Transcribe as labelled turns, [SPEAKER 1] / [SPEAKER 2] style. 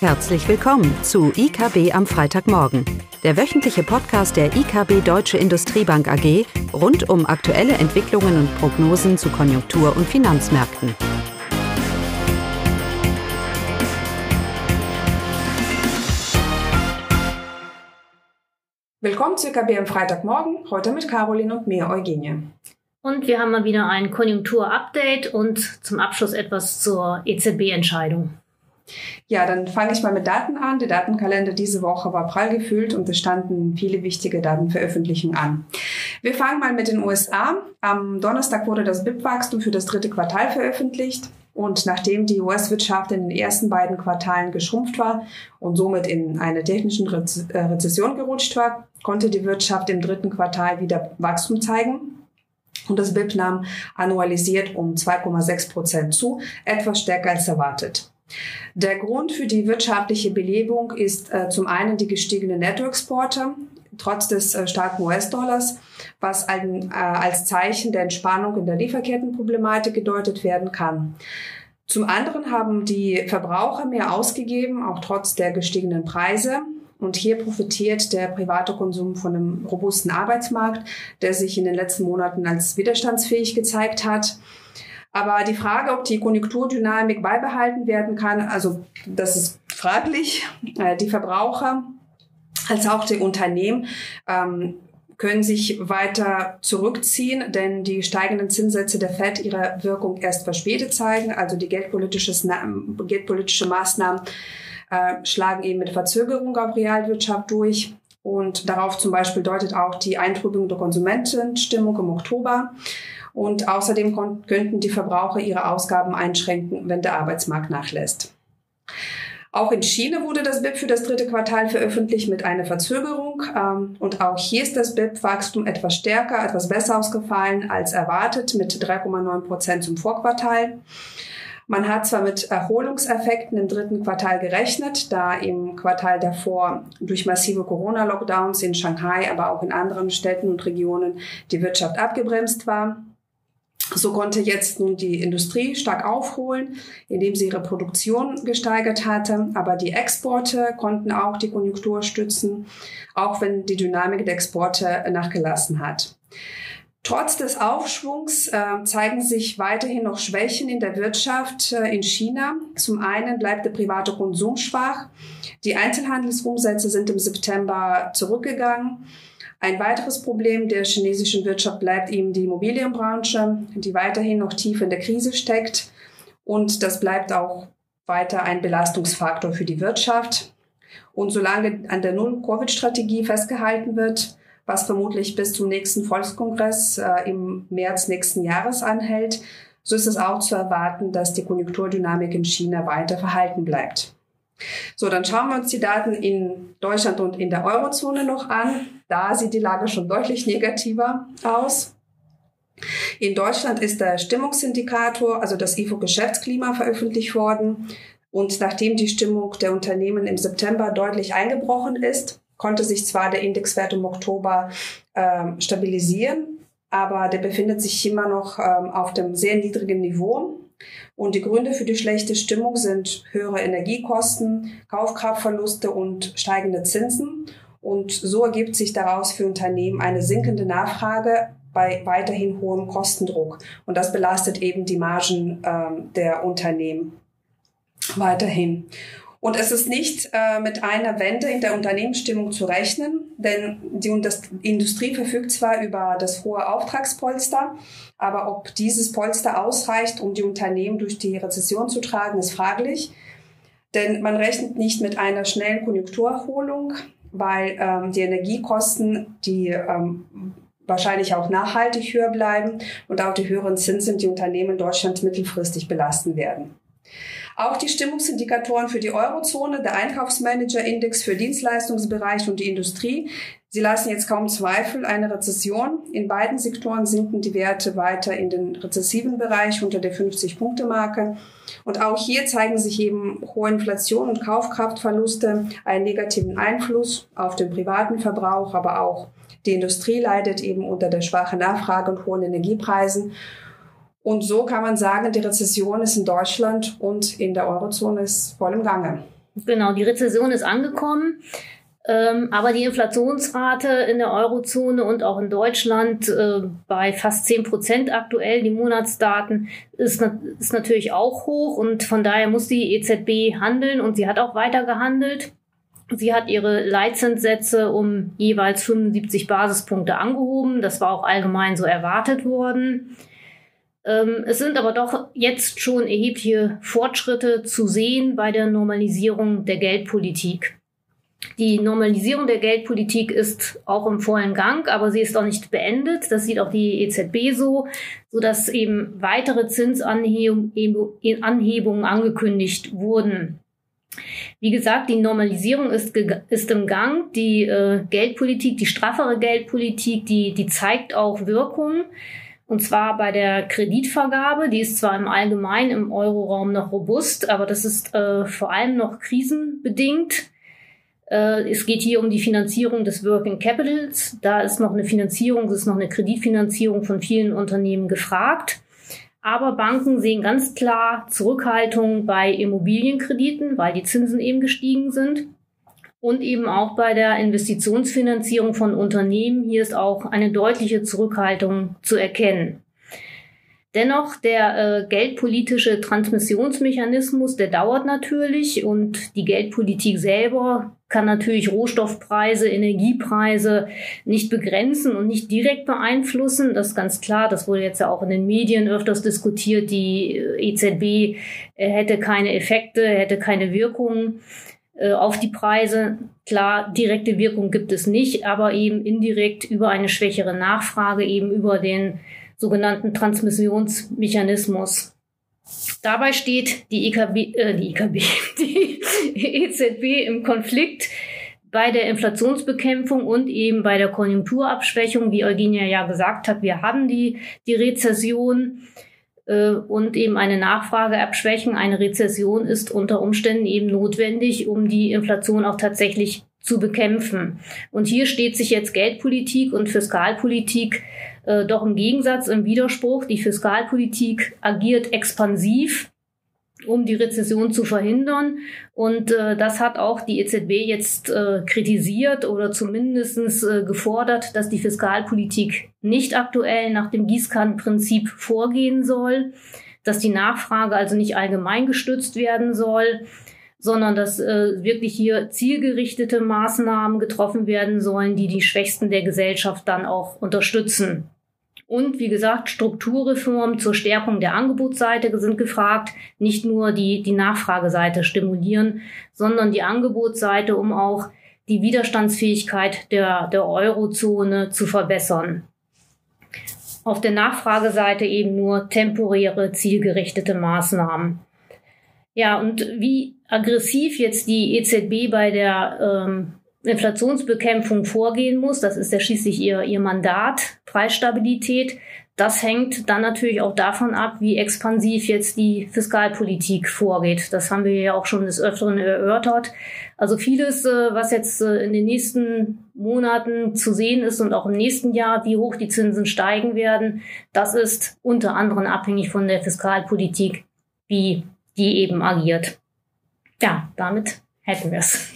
[SPEAKER 1] Herzlich willkommen zu IKB am Freitagmorgen, der wöchentliche Podcast der IKB Deutsche Industriebank AG rund um aktuelle Entwicklungen und Prognosen zu Konjunktur- und Finanzmärkten.
[SPEAKER 2] Willkommen zu IKB am Freitagmorgen, heute mit Caroline und mir, Eugenie.
[SPEAKER 3] Und wir haben mal wieder ein Konjunkturupdate und zum Abschluss etwas zur EZB-Entscheidung.
[SPEAKER 2] Ja, dann fange ich mal mit Daten an. Der Datenkalender diese Woche war prall gefüllt und es standen viele wichtige Datenveröffentlichungen an. Wir fangen mal mit den USA. Am Donnerstag wurde das BIP-Wachstum für das dritte Quartal veröffentlicht. Und nachdem die US-Wirtschaft in den ersten beiden Quartalen geschrumpft war und somit in eine technische äh, Rezession gerutscht war, konnte die Wirtschaft im dritten Quartal wieder Wachstum zeigen. Und das BIP nahm annualisiert um 2,6 Prozent zu, etwas stärker als erwartet. Der Grund für die wirtschaftliche Belebung ist äh, zum einen die gestiegenen Nettoexporte, trotz des äh, starken US-Dollars, was ein, äh, als Zeichen der Entspannung in der Lieferkettenproblematik gedeutet werden kann. Zum anderen haben die Verbraucher mehr ausgegeben, auch trotz der gestiegenen Preise. Und hier profitiert der private Konsum von einem robusten Arbeitsmarkt, der sich in den letzten Monaten als widerstandsfähig gezeigt hat. Aber die Frage, ob die Konjunkturdynamik beibehalten werden kann, also das ist fraglich. Äh, die Verbraucher als auch die Unternehmen ähm, können sich weiter zurückziehen, denn die steigenden Zinssätze der Fed ihre Wirkung erst verspätet zeigen. Also die geldpolitische, geldpolitische Maßnahmen äh, schlagen eben mit Verzögerung auf Realwirtschaft durch. Und darauf zum Beispiel deutet auch die Eintrübung der Konsumentenstimmung im Oktober. Und außerdem könnten die Verbraucher ihre Ausgaben einschränken, wenn der Arbeitsmarkt nachlässt. Auch in China wurde das BIP für das dritte Quartal veröffentlicht mit einer Verzögerung. Ähm, und auch hier ist das BIP-Wachstum etwas stärker, etwas besser ausgefallen als erwartet mit 3,9 Prozent zum Vorquartal. Man hat zwar mit Erholungseffekten im dritten Quartal gerechnet, da im Quartal davor durch massive Corona-Lockdowns in Shanghai, aber auch in anderen Städten und Regionen die Wirtschaft abgebremst war. So konnte jetzt nun die Industrie stark aufholen, indem sie ihre Produktion gesteigert hatte. Aber die Exporte konnten auch die Konjunktur stützen, auch wenn die Dynamik der Exporte nachgelassen hat. Trotz des Aufschwungs äh, zeigen sich weiterhin noch Schwächen in der Wirtschaft äh, in China. Zum einen bleibt der private Konsum schwach. Die Einzelhandelsumsätze sind im September zurückgegangen. Ein weiteres Problem der chinesischen Wirtschaft bleibt eben die Immobilienbranche, die weiterhin noch tief in der Krise steckt. Und das bleibt auch weiter ein Belastungsfaktor für die Wirtschaft. Und solange an der Null-Covid-Strategie festgehalten wird, was vermutlich bis zum nächsten Volkskongress äh, im März nächsten Jahres anhält, so ist es auch zu erwarten, dass die Konjunkturdynamik in China weiter verhalten bleibt. So, dann schauen wir uns die Daten in Deutschland und in der Eurozone noch an. Da sieht die Lage schon deutlich negativer aus. In Deutschland ist der Stimmungsindikator, also das IFO Geschäftsklima, veröffentlicht worden. Und nachdem die Stimmung der Unternehmen im September deutlich eingebrochen ist, konnte sich zwar der Indexwert im Oktober ähm, stabilisieren, aber der befindet sich immer noch ähm, auf dem sehr niedrigen Niveau. Und die Gründe für die schlechte Stimmung sind höhere Energiekosten, Kaufkraftverluste und steigende Zinsen. Und so ergibt sich daraus für Unternehmen eine sinkende Nachfrage bei weiterhin hohem Kostendruck. Und das belastet eben die Margen ähm, der Unternehmen weiterhin. Und es ist nicht äh, mit einer Wende in der Unternehmensstimmung zu rechnen, denn die Industrie verfügt zwar über das hohe Auftragspolster, aber ob dieses Polster ausreicht, um die Unternehmen durch die Rezession zu tragen, ist fraglich. Denn man rechnet nicht mit einer schnellen Konjunkturerholung, weil ähm, die Energiekosten, die ähm, wahrscheinlich auch nachhaltig höher bleiben und auch die höheren Zinsen die Unternehmen in Deutschland mittelfristig belasten werden. Auch die Stimmungsindikatoren für die Eurozone, der Einkaufsmanager-Index für Dienstleistungsbereich und die Industrie, sie lassen jetzt kaum Zweifel eine Rezession. In beiden Sektoren sinken die Werte weiter in den rezessiven Bereich unter der 50-Punkte-Marke. Und auch hier zeigen sich eben hohe Inflation und Kaufkraftverluste einen negativen Einfluss auf den privaten Verbrauch, aber auch die Industrie leidet eben unter der schwachen Nachfrage und hohen Energiepreisen. Und so kann man sagen, die Rezession ist in Deutschland und in der Eurozone ist voll im Gange.
[SPEAKER 3] Genau, die Rezession ist angekommen. Ähm, aber die Inflationsrate in der Eurozone und auch in Deutschland äh, bei fast 10 Prozent aktuell, die Monatsdaten, ist, ist natürlich auch hoch und von daher muss die EZB handeln und sie hat auch weiter gehandelt. Sie hat ihre Leitzinssätze um jeweils 75 Basispunkte angehoben. Das war auch allgemein so erwartet worden. Ähm, es sind aber doch jetzt schon erhebliche Fortschritte zu sehen bei der Normalisierung der Geldpolitik. Die Normalisierung der Geldpolitik ist auch im vollen Gang, aber sie ist auch nicht beendet. Das sieht auch die EZB so, so dass eben weitere Zinsanhebungen angekündigt wurden. Wie gesagt, die Normalisierung ist, ist im Gang. Die äh, Geldpolitik, die straffere Geldpolitik, die, die zeigt auch Wirkung. Und zwar bei der Kreditvergabe. Die ist zwar im Allgemeinen im Euroraum noch robust, aber das ist äh, vor allem noch krisenbedingt. Äh, es geht hier um die Finanzierung des Working Capitals. Da ist noch eine Finanzierung, es ist noch eine Kreditfinanzierung von vielen Unternehmen gefragt. Aber Banken sehen ganz klar Zurückhaltung bei Immobilienkrediten, weil die Zinsen eben gestiegen sind. Und eben auch bei der Investitionsfinanzierung von Unternehmen. Hier ist auch eine deutliche Zurückhaltung zu erkennen. Dennoch, der äh, geldpolitische Transmissionsmechanismus, der dauert natürlich und die Geldpolitik selber kann natürlich Rohstoffpreise, Energiepreise nicht begrenzen und nicht direkt beeinflussen. Das ist ganz klar. Das wurde jetzt ja auch in den Medien öfters diskutiert. Die äh, EZB äh, hätte keine Effekte, hätte keine Wirkung äh, auf die Preise. Klar, direkte Wirkung gibt es nicht, aber eben indirekt über eine schwächere Nachfrage, eben über den sogenannten Transmissionsmechanismus. Dabei steht die EKB, äh, die EKB, die EZB im Konflikt bei der Inflationsbekämpfung und eben bei der Konjunkturabschwächung, wie Eugenia ja gesagt hat, wir haben die, die Rezession äh, und eben eine Nachfrageabschwächung. Eine Rezession ist unter Umständen eben notwendig, um die Inflation auch tatsächlich zu bekämpfen. Und hier steht sich jetzt Geldpolitik und Fiskalpolitik äh, doch im Gegensatz, im Widerspruch. Die Fiskalpolitik agiert expansiv, um die Rezession zu verhindern. Und äh, das hat auch die EZB jetzt äh, kritisiert oder zumindestens äh, gefordert, dass die Fiskalpolitik nicht aktuell nach dem Gießkannenprinzip vorgehen soll, dass die Nachfrage also nicht allgemein gestützt werden soll sondern dass äh, wirklich hier zielgerichtete Maßnahmen getroffen werden sollen, die die Schwächsten der Gesellschaft dann auch unterstützen. Und wie gesagt, Strukturreformen zur Stärkung der Angebotsseite sind gefragt, nicht nur die, die Nachfrageseite stimulieren, sondern die Angebotsseite, um auch die Widerstandsfähigkeit der, der Eurozone zu verbessern. Auf der Nachfrageseite eben nur temporäre, zielgerichtete Maßnahmen. Ja, und wie aggressiv jetzt die EZB bei der ähm, Inflationsbekämpfung vorgehen muss. Das ist ja schließlich ihr, ihr Mandat, Preisstabilität. Das hängt dann natürlich auch davon ab, wie expansiv jetzt die Fiskalpolitik vorgeht. Das haben wir ja auch schon des Öfteren erörtert. Also vieles, äh, was jetzt äh, in den nächsten Monaten zu sehen ist und auch im nächsten Jahr, wie hoch die Zinsen steigen werden, das ist unter anderem abhängig von der Fiskalpolitik, wie die eben agiert. Ja, damit hätten wir es.